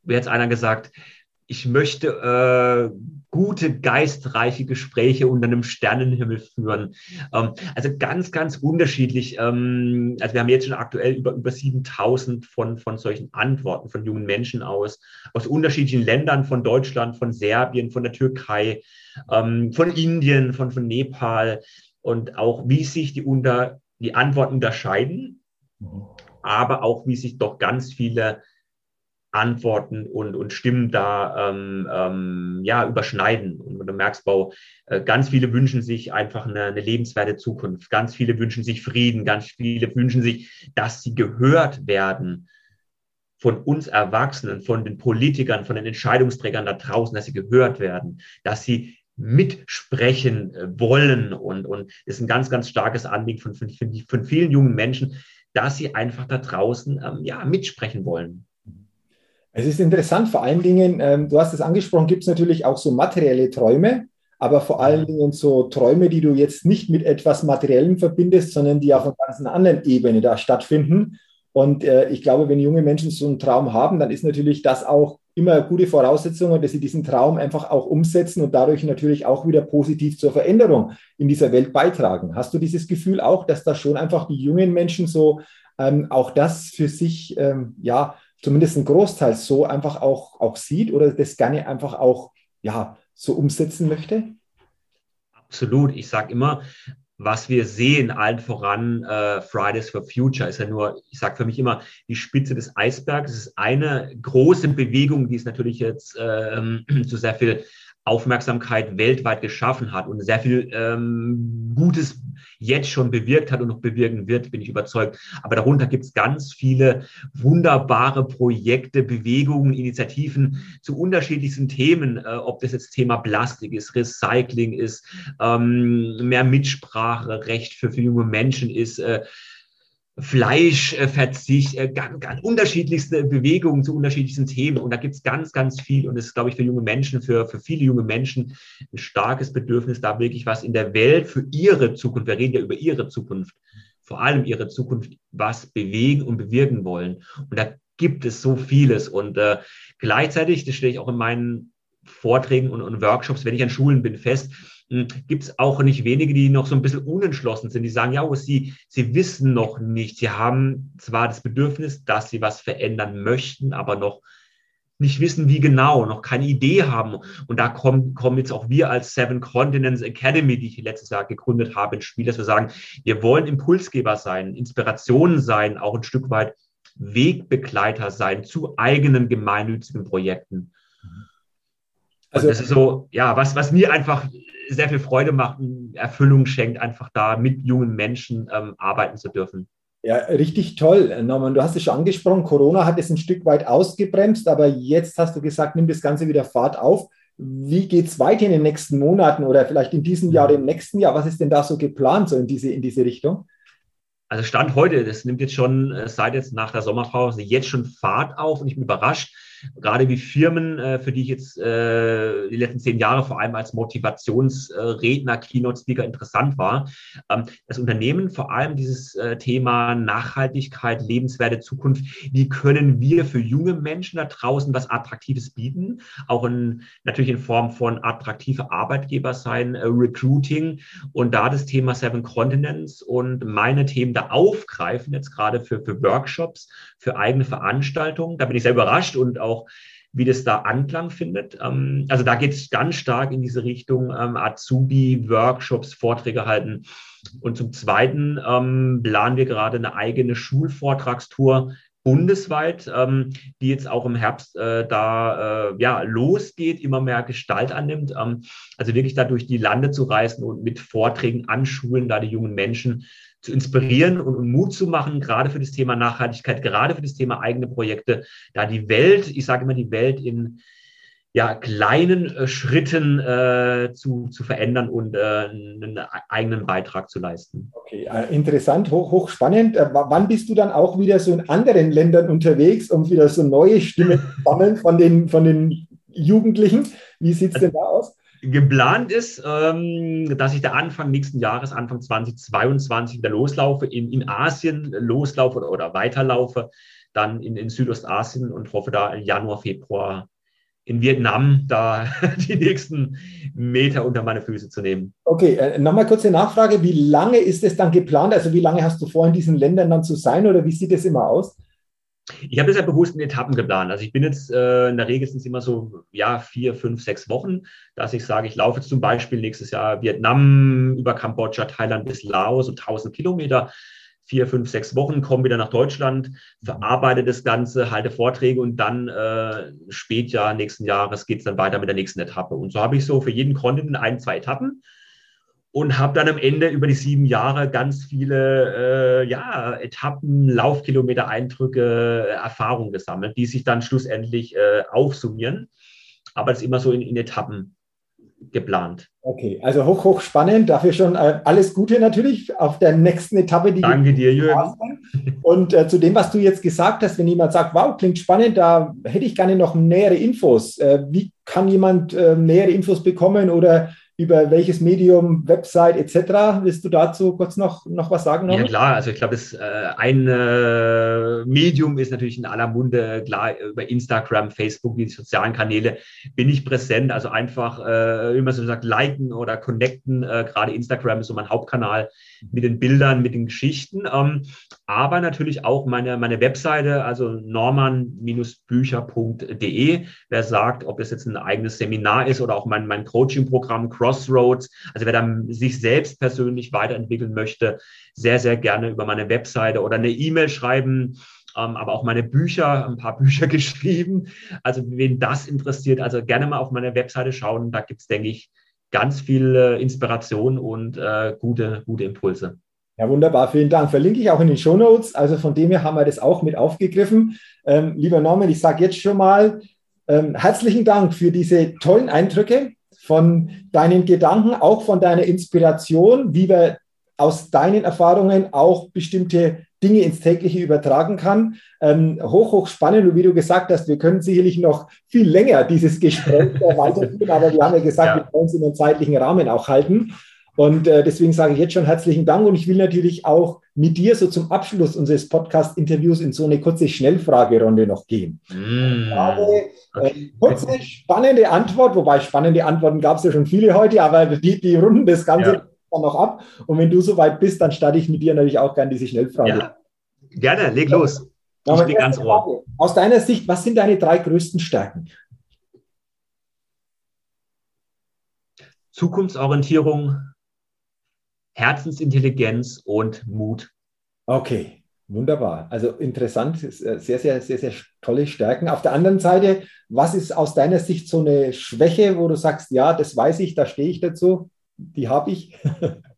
wie hat es einer gesagt, ich möchte äh, gute, geistreiche Gespräche unter einem Sternenhimmel führen. Ähm, also ganz, ganz unterschiedlich. Ähm, also wir haben jetzt schon aktuell über, über 7000 von, von solchen Antworten von jungen Menschen aus, aus unterschiedlichen Ländern, von Deutschland, von Serbien, von der Türkei, ähm, von Indien, von, von Nepal und auch, wie sich die, unter, die Antworten unterscheiden, mhm. aber auch, wie sich doch ganz viele Antworten und, und Stimmen da ähm, ähm, ja, überschneiden. Und du merkst, Bau, äh, ganz viele wünschen sich einfach eine, eine lebenswerte Zukunft. Ganz viele wünschen sich Frieden. Ganz viele wünschen sich, dass sie gehört werden von uns Erwachsenen, von den Politikern, von den Entscheidungsträgern da draußen, dass sie gehört werden, dass sie mitsprechen äh, wollen. Und, und das ist ein ganz, ganz starkes Anliegen von, von, von vielen jungen Menschen, dass sie einfach da draußen ähm, ja, mitsprechen wollen. Es ist interessant, vor allen Dingen, ähm, du hast es angesprochen, gibt es natürlich auch so materielle Träume, aber vor allen Dingen so Träume, die du jetzt nicht mit etwas Materiellem verbindest, sondern die auf einer ganz anderen Ebene da stattfinden. Und äh, ich glaube, wenn junge Menschen so einen Traum haben, dann ist natürlich das auch immer eine gute Voraussetzung, dass sie diesen Traum einfach auch umsetzen und dadurch natürlich auch wieder positiv zur Veränderung in dieser Welt beitragen. Hast du dieses Gefühl auch, dass da schon einfach die jungen Menschen so ähm, auch das für sich ähm, ja zumindest ein Großteil so einfach auch, auch sieht oder das gerne einfach auch ja, so umsetzen möchte? Absolut. Ich sage immer, was wir sehen, allen voran äh, Fridays for Future, ist ja nur, ich sage für mich immer, die Spitze des Eisbergs. Es ist eine große Bewegung, die es natürlich jetzt äh, zu sehr viel Aufmerksamkeit weltweit geschaffen hat und sehr viel ähm, Gutes jetzt schon bewirkt hat und noch bewirken wird, bin ich überzeugt. Aber darunter gibt es ganz viele wunderbare Projekte, Bewegungen, Initiativen zu unterschiedlichsten Themen, äh, ob das jetzt Thema Plastik ist, Recycling ist, ähm, mehr Mitspracherecht für, für junge Menschen ist. Äh, Fleischverzicht, äh, ganz, ganz unterschiedlichste Bewegungen zu unterschiedlichsten Themen. Und da gibt es ganz, ganz viel. Und es ist, glaube ich, für junge Menschen, für, für viele junge Menschen ein starkes Bedürfnis, da wirklich was in der Welt für ihre Zukunft, wir reden ja über ihre Zukunft, vor allem ihre Zukunft, was bewegen und bewirken wollen. Und da gibt es so vieles. Und äh, gleichzeitig, das stelle ich auch in meinen Vorträgen und, und Workshops, wenn ich an Schulen bin, fest, gibt es auch nicht wenige, die noch so ein bisschen unentschlossen sind. Die sagen, ja, sie, sie wissen noch nicht. Sie haben zwar das Bedürfnis, dass sie was verändern möchten, aber noch nicht wissen, wie genau, noch keine Idee haben. Und da kommen, kommen jetzt auch wir als Seven Continents Academy, die ich letztes Jahr gegründet habe, ins Spiel, dass wir sagen, wir wollen Impulsgeber sein, Inspiration sein, auch ein Stück weit Wegbegleiter sein zu eigenen gemeinnützigen Projekten. Also, das ist so, ja, was, was mir einfach sehr viel Freude macht und Erfüllung schenkt, einfach da mit jungen Menschen ähm, arbeiten zu dürfen. Ja, richtig toll, Norman. Du hast es schon angesprochen, Corona hat es ein Stück weit ausgebremst, aber jetzt hast du gesagt, nimm das Ganze wieder Fahrt auf. Wie geht es weiter in den nächsten Monaten oder vielleicht in diesem Jahr oder im nächsten Jahr? Was ist denn da so geplant, so in diese, in diese Richtung? Also Stand heute, das nimmt jetzt schon äh, seit jetzt nach der Sommerpause jetzt schon Fahrt auf und ich bin überrascht, gerade wie Firmen, äh, für die ich jetzt äh, die letzten zehn Jahre vor allem als Motivationsredner, Keynote-Speaker interessant war, ähm, das Unternehmen vor allem dieses äh, Thema Nachhaltigkeit, lebenswerte Zukunft, wie können wir für junge Menschen da draußen was Attraktives bieten, auch in, natürlich in Form von attraktive Arbeitgeber sein, Recruiting und da das Thema Seven Continents und meine Themen da aufgreifen, jetzt gerade für, für Workshops, für eigene Veranstaltungen. Da bin ich sehr überrascht und auch auch, wie das da Anklang findet. Ähm, also da geht es ganz stark in diese Richtung ähm, Azubi, Workshops, Vorträge halten. Und zum Zweiten ähm, planen wir gerade eine eigene Schulvortragstour bundesweit, ähm, die jetzt auch im Herbst äh, da äh, ja, losgeht, immer mehr Gestalt annimmt. Ähm, also wirklich da durch die Lande zu reisen und mit Vorträgen anschulen, da die jungen Menschen zu inspirieren und, Mut zu machen, gerade für das Thema Nachhaltigkeit, gerade für das Thema eigene Projekte, da die Welt, ich sage immer die Welt in ja, kleinen äh, Schritten äh, zu, zu verändern und äh, einen eigenen Beitrag zu leisten. Okay, äh, interessant, hoch, hochspannend. Äh, wann bist du dann auch wieder so in anderen Ländern unterwegs, um wieder so neue Stimmen zu sammeln von den, von den Jugendlichen? Wie sieht es denn da aus? Geplant ist, ähm, dass ich da Anfang nächsten Jahres, Anfang 2022 wieder loslaufe, in, in Asien loslaufe oder, oder weiterlaufe, dann in, in Südostasien und hoffe da Januar, Februar in Vietnam da die nächsten Meter unter meine Füße zu nehmen. Okay, äh, nochmal kurze Nachfrage. Wie lange ist es dann geplant? Also wie lange hast du vor, in diesen Ländern dann zu sein oder wie sieht es immer aus? Ich habe das ja bewusst in Etappen geplant. Also ich bin jetzt, äh, in der Regel sind es immer so, ja, vier, fünf, sechs Wochen, dass ich sage, ich laufe jetzt zum Beispiel nächstes Jahr Vietnam über Kambodscha, Thailand bis Laos, so 1000 Kilometer vier, fünf, sechs Wochen, komme wieder nach Deutschland, verarbeite das Ganze, halte Vorträge und dann äh, Spätjahr nächsten Jahres geht es dann weiter mit der nächsten Etappe. Und so habe ich so für jeden Kontinent ein, zwei Etappen und habe dann am Ende über die sieben Jahre ganz viele äh, ja, Etappen, Laufkilometer, Eindrücke, Erfahrungen gesammelt, die sich dann schlussendlich äh, aufsummieren. Aber es ist immer so in, in Etappen geplant. Okay, also hoch, hoch spannend. Dafür schon äh, alles Gute natürlich auf der nächsten Etappe. Die Danke dir, Jürgen. Und äh, zu dem, was du jetzt gesagt hast, wenn jemand sagt, wow, klingt spannend, da hätte ich gerne noch nähere Infos. Äh, wie kann jemand äh, nähere Infos bekommen oder über welches Medium, Website etc. Willst du dazu kurz noch, noch was sagen? Ja klar, also ich glaube, das äh, ein äh, Medium ist natürlich in aller Munde, klar, über Instagram, Facebook, die sozialen Kanäle bin ich präsent, also einfach, äh, wie man so sagt, liken oder connecten, äh, gerade Instagram ist so mein Hauptkanal mit den Bildern, mit den Geschichten, ähm, aber natürlich auch meine, meine Webseite, also norman-bücher.de, wer sagt, ob das jetzt ein eigenes Seminar ist oder auch mein, mein Coaching-Programm Cross Crossroads. Also wer dann sich selbst persönlich weiterentwickeln möchte, sehr, sehr gerne über meine Webseite oder eine E-Mail schreiben. Ähm, aber auch meine Bücher, ein paar Bücher geschrieben. Also wen das interessiert, also gerne mal auf meine Webseite schauen. Da gibt es, denke ich, ganz viel äh, Inspiration und äh, gute, gute Impulse. Ja, wunderbar, vielen Dank. Verlinke ich auch in den Show Notes. Also von dem her haben wir das auch mit aufgegriffen. Ähm, lieber Norman, ich sage jetzt schon mal ähm, herzlichen Dank für diese tollen Eindrücke von deinen Gedanken, auch von deiner Inspiration, wie wir aus deinen Erfahrungen auch bestimmte Dinge ins tägliche übertragen kann. Ähm, hoch, hoch spannend und wie du gesagt hast, wir können sicherlich noch viel länger dieses Gespräch weiterführen, aber wir haben ja gesagt, ja. wir wollen es in einem zeitlichen Rahmen auch halten. Und äh, deswegen sage ich jetzt schon herzlichen Dank und ich will natürlich auch mit dir so zum Abschluss unseres Podcast-Interviews in so eine kurze Schnellfragerunde noch gehen. Mm. Frage, äh, kurze, spannende Antwort, wobei spannende Antworten gab es ja schon viele heute, aber die, die runden das Ganze ja. Dann noch ab. Und wenn du soweit bist, dann starte ich mit dir natürlich auch gerne diese Schnellfrage. Ja. Gerne, leg los. Ich bin ganz ohr. Aus deiner Sicht, was sind deine drei größten Stärken? Zukunftsorientierung, Herzensintelligenz und Mut. Okay, wunderbar. Also interessant, sehr, sehr, sehr, sehr tolle Stärken. Auf der anderen Seite, was ist aus deiner Sicht so eine Schwäche, wo du sagst, ja, das weiß ich, da stehe ich dazu? Die habe ich.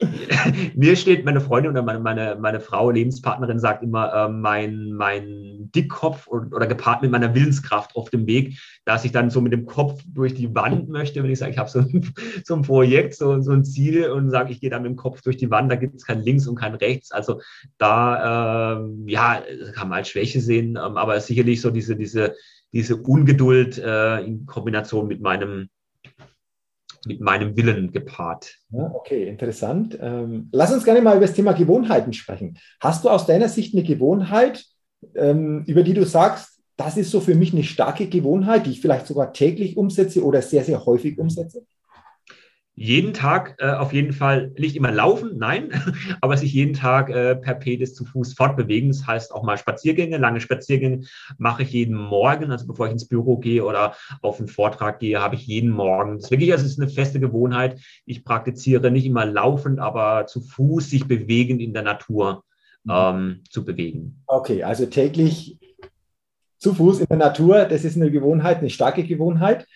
Mir steht meine Freundin oder meine, meine, meine Frau, Lebenspartnerin, sagt immer, äh, mein, mein Dickkopf oder, oder gepaart mit meiner Willenskraft auf dem Weg, dass ich dann so mit dem Kopf durch die Wand möchte, wenn ich sage, ich habe so, ein, so ein Projekt, so, so ein Ziel und sage, ich gehe da mit dem Kopf durch die Wand, da gibt es kein Links und kein Rechts. Also da, äh, ja, kann man als Schwäche sehen, ähm, aber sicherlich so diese, diese, diese Ungeduld äh, in Kombination mit meinem mit meinem Willen gepaart. Ja, okay, interessant. Ähm, lass uns gerne mal über das Thema Gewohnheiten sprechen. Hast du aus deiner Sicht eine Gewohnheit, ähm, über die du sagst, das ist so für mich eine starke Gewohnheit, die ich vielleicht sogar täglich umsetze oder sehr, sehr häufig umsetze? Jeden Tag äh, auf jeden Fall nicht immer laufen, nein, aber sich jeden Tag äh, per Pedis zu Fuß fortbewegen. Das heißt auch mal Spaziergänge, lange Spaziergänge mache ich jeden Morgen, also bevor ich ins Büro gehe oder auf einen Vortrag gehe, habe ich jeden Morgen. Das ist wirklich, also es ist eine feste Gewohnheit. Ich praktiziere nicht immer laufend, aber zu Fuß sich bewegen in der Natur mhm. ähm, zu bewegen. Okay, also täglich zu Fuß in der Natur. Das ist eine Gewohnheit, eine starke Gewohnheit.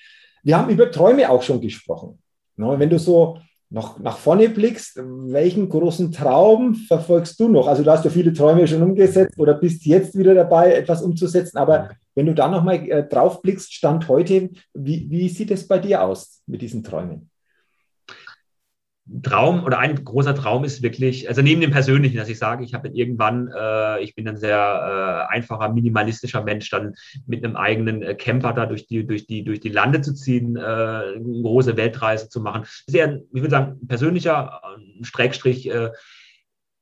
Wir haben über Träume auch schon gesprochen. Wenn du so noch nach vorne blickst, welchen großen Traum verfolgst du noch? Also du hast ja viele Träume schon umgesetzt oder bist jetzt wieder dabei, etwas umzusetzen. Aber wenn du da nochmal äh, drauf blickst, Stand heute, wie, wie sieht es bei dir aus mit diesen Träumen? Traum oder ein großer Traum ist wirklich, also neben dem Persönlichen, dass ich sage, ich habe irgendwann, äh, ich bin ein sehr äh, einfacher, minimalistischer Mensch, dann mit einem eigenen äh, Camper da durch die, durch die, durch die Lande zu ziehen, äh, große Weltreise zu machen. Sehr, ich würde sagen, persönlicher äh, Streckstrich, äh,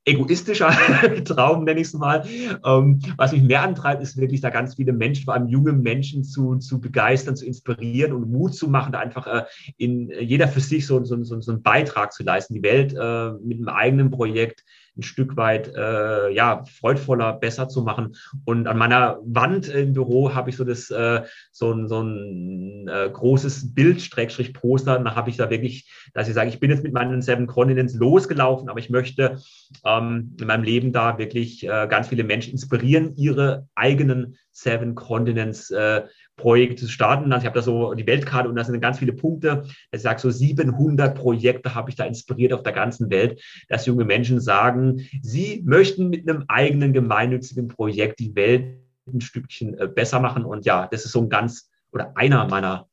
egoistischer Traum, nenne ich es mal. Ähm, was mich mehr antreibt, ist wirklich da ganz viele Menschen, vor allem junge Menschen zu, zu begeistern, zu inspirieren und Mut zu machen, da einfach äh, in jeder für sich so, so, so, so einen Beitrag zu leisten, die Welt äh, mit einem eigenen Projekt ein Stück weit äh, ja, freudvoller, besser zu machen. Und an meiner Wand im Büro habe ich so das äh, so ein, so ein äh, großes Bild, Streckstrich Poster. Und da habe ich da wirklich, dass ich sage, ich bin jetzt mit meinen Seven Continents losgelaufen, aber ich möchte ähm, in meinem Leben da wirklich äh, ganz viele Menschen inspirieren, ihre eigenen Seven Continents äh, zu starten. Also ich habe da so die Weltkarte und da sind ganz viele Punkte. Ich sage so 700 Projekte habe ich da inspiriert auf der ganzen Welt, dass junge Menschen sagen, sie möchten mit einem eigenen gemeinnützigen Projekt die Welt ein Stückchen äh, besser machen. Und ja, das ist so ein ganz oder einer meiner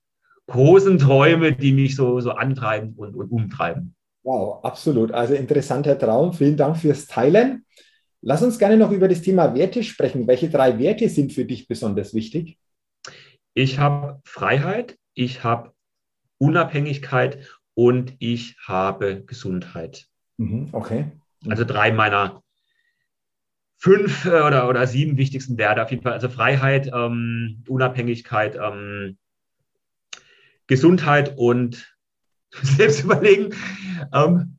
großen Träume, die mich so, so antreiben und, und umtreiben. Wow, absolut. Also interessanter Traum. Vielen Dank fürs Teilen. Lass uns gerne noch über das Thema Werte sprechen. Welche drei Werte sind für dich besonders wichtig? Ich habe Freiheit, ich habe Unabhängigkeit und ich habe Gesundheit. Mhm, okay. Also drei meiner fünf äh, oder, oder sieben wichtigsten Werte auf jeden Fall. Also Freiheit, ähm, Unabhängigkeit, ähm, Gesundheit und selbst überlegen, ähm,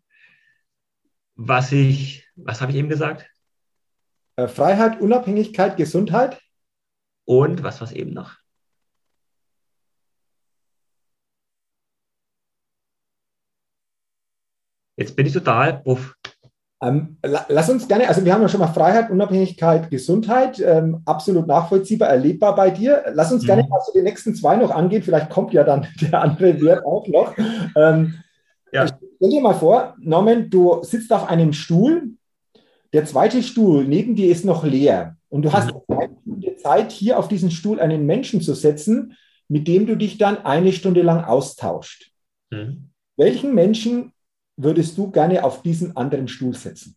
was ich, was habe ich eben gesagt? Äh, Freiheit, Unabhängigkeit, Gesundheit. Und was war es eben noch? Jetzt bin ich total puff. Ähm, lass uns gerne, also wir haben ja schon mal Freiheit, Unabhängigkeit, Gesundheit, ähm, absolut nachvollziehbar, erlebbar bei dir. Lass uns mhm. gerne mal so die nächsten zwei noch angehen, vielleicht kommt ja dann der andere Wert auch noch. Ähm, ja. Stell dir mal vor, Norman, du sitzt auf einem Stuhl, der zweite Stuhl neben dir ist noch leer und du hast mhm. Zeit, hier auf diesen Stuhl einen Menschen zu setzen, mit dem du dich dann eine Stunde lang austauscht. Mhm. Welchen Menschen würdest du gerne auf diesen anderen Stuhl setzen?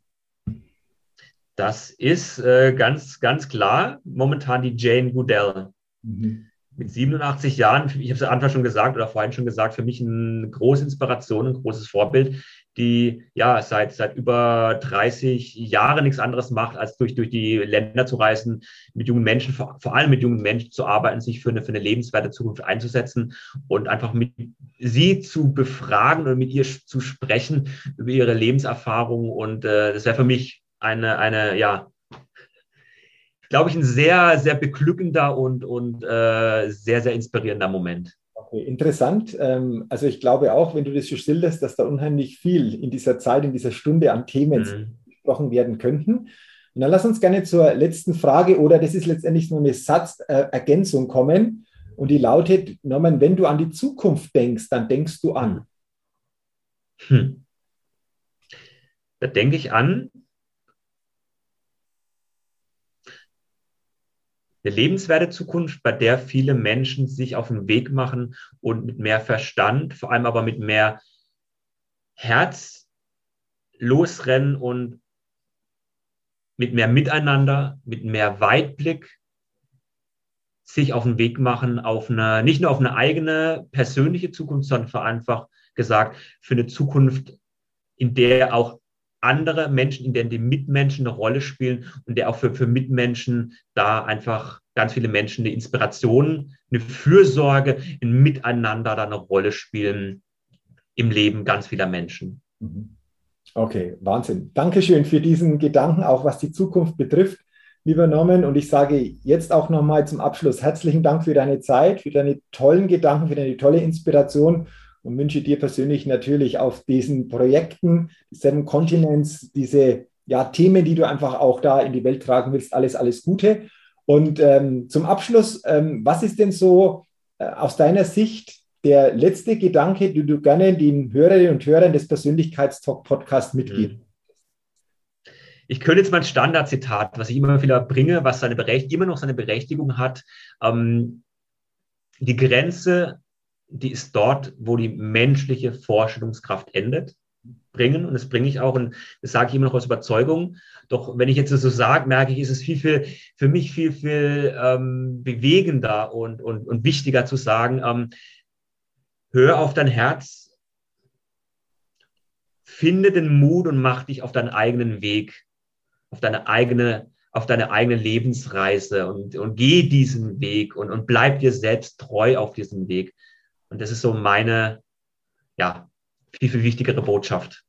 Das ist äh, ganz, ganz klar momentan die Jane Goodell. Mhm. Mit 87 Jahren, ich habe es am Anfang schon gesagt oder vorhin schon gesagt, für mich eine große Inspiration, ein großes Vorbild, die ja seit, seit über 30 Jahren nichts anderes macht, als durch, durch die Länder zu reisen, mit jungen Menschen, vor, vor allem mit jungen Menschen zu arbeiten, sich für eine, für eine lebenswerte Zukunft einzusetzen und einfach mit sie zu befragen und mit ihr zu sprechen über ihre Lebenserfahrung. Und äh, das wäre für mich eine, eine, ja, glaube ich, ein sehr, sehr beglückender und, und äh, sehr, sehr inspirierender Moment. Okay, interessant. Ähm, also ich glaube auch, wenn du das so schilderst, dass da unheimlich viel in dieser Zeit, in dieser Stunde an Themen mhm. gesprochen werden könnten. Und dann lass uns gerne zur letzten Frage oder das ist letztendlich nur eine Satzergänzung kommen. Und die lautet, Norman, wenn du an die Zukunft denkst, dann denkst du an. Hm. Da denke ich an eine lebenswerte Zukunft, bei der viele Menschen sich auf den Weg machen und mit mehr Verstand, vor allem aber mit mehr Herz losrennen und mit mehr Miteinander, mit mehr Weitblick sich auf den Weg machen, auf eine, nicht nur auf eine eigene persönliche Zukunft, sondern für einfach gesagt, für eine Zukunft, in der auch andere Menschen, in denen die Mitmenschen eine Rolle spielen und der auch für, für Mitmenschen da einfach ganz viele Menschen eine Inspiration, eine Fürsorge, ein Miteinander da eine Rolle spielen im Leben ganz vieler Menschen. Mhm. Okay, Wahnsinn. Dankeschön für diesen Gedanken, auch was die Zukunft betrifft, lieber Norman. Und ich sage jetzt auch nochmal zum Abschluss herzlichen Dank für deine Zeit, für deine tollen Gedanken, für deine tolle Inspiration und wünsche dir persönlich natürlich auf diesen Projekten, Seven Continents, diese ja, Themen, die du einfach auch da in die Welt tragen willst, alles, alles Gute. Und ähm, zum Abschluss, ähm, was ist denn so äh, aus deiner Sicht der letzte Gedanke, den du gerne den Hörerinnen und Hörern des Persönlichkeitstalk-Podcasts mitgeben? Ich könnte jetzt mein Standardzitat, was ich immer wieder bringe, was seine immer noch seine Berechtigung hat. Ähm, die Grenze, die ist dort, wo die menschliche Vorstellungskraft endet bringen und das bringe ich auch und das sage ich immer noch aus Überzeugung. Doch wenn ich jetzt so sage, merke ich, ist es viel, viel für mich viel, viel ähm, bewegender und, und, und wichtiger zu sagen, ähm, hör auf dein Herz, finde den Mut und mach dich auf deinen eigenen Weg, auf deine eigene, auf deine eigene Lebensreise und, und geh diesen Weg und, und bleib dir selbst treu auf diesem Weg. Und das ist so meine, ja, viel, viel wichtigere Botschaft.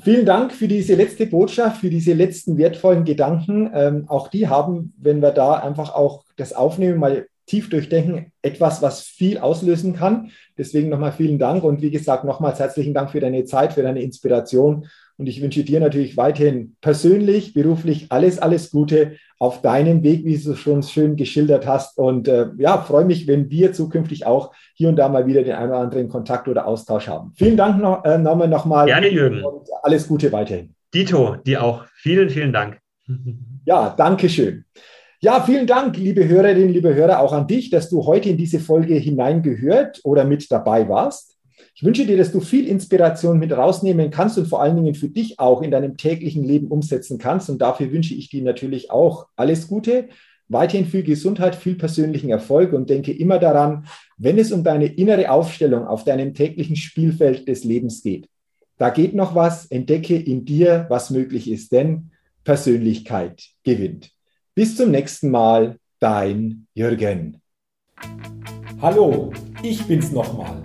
Vielen Dank für diese letzte Botschaft, für diese letzten wertvollen Gedanken. Ähm, auch die haben, wenn wir da einfach auch das aufnehmen, mal tief durchdenken, etwas, was viel auslösen kann. Deswegen nochmal vielen Dank und wie gesagt, nochmals herzlichen Dank für deine Zeit, für deine Inspiration. Und ich wünsche dir natürlich weiterhin persönlich, beruflich alles, alles Gute auf deinem Weg, wie du schon schön geschildert hast. Und äh, ja, freue mich, wenn wir zukünftig auch hier und da mal wieder den einen oder anderen Kontakt oder Austausch haben. Vielen Dank noch, äh, nochmal. Gerne, Jürgen. Und alles Gute weiterhin. Dito, dir auch. Vielen, vielen Dank. Ja, danke schön. Ja, vielen Dank, liebe Hörerinnen, liebe Hörer, auch an dich, dass du heute in diese Folge hineingehört oder mit dabei warst. Ich wünsche dir, dass du viel Inspiration mit rausnehmen kannst und vor allen Dingen für dich auch in deinem täglichen Leben umsetzen kannst. Und dafür wünsche ich dir natürlich auch alles Gute, weiterhin viel Gesundheit, viel persönlichen Erfolg und denke immer daran, wenn es um deine innere Aufstellung auf deinem täglichen Spielfeld des Lebens geht. Da geht noch was, entdecke in dir, was möglich ist, denn Persönlichkeit gewinnt. Bis zum nächsten Mal, dein Jürgen. Hallo, ich bin's nochmal.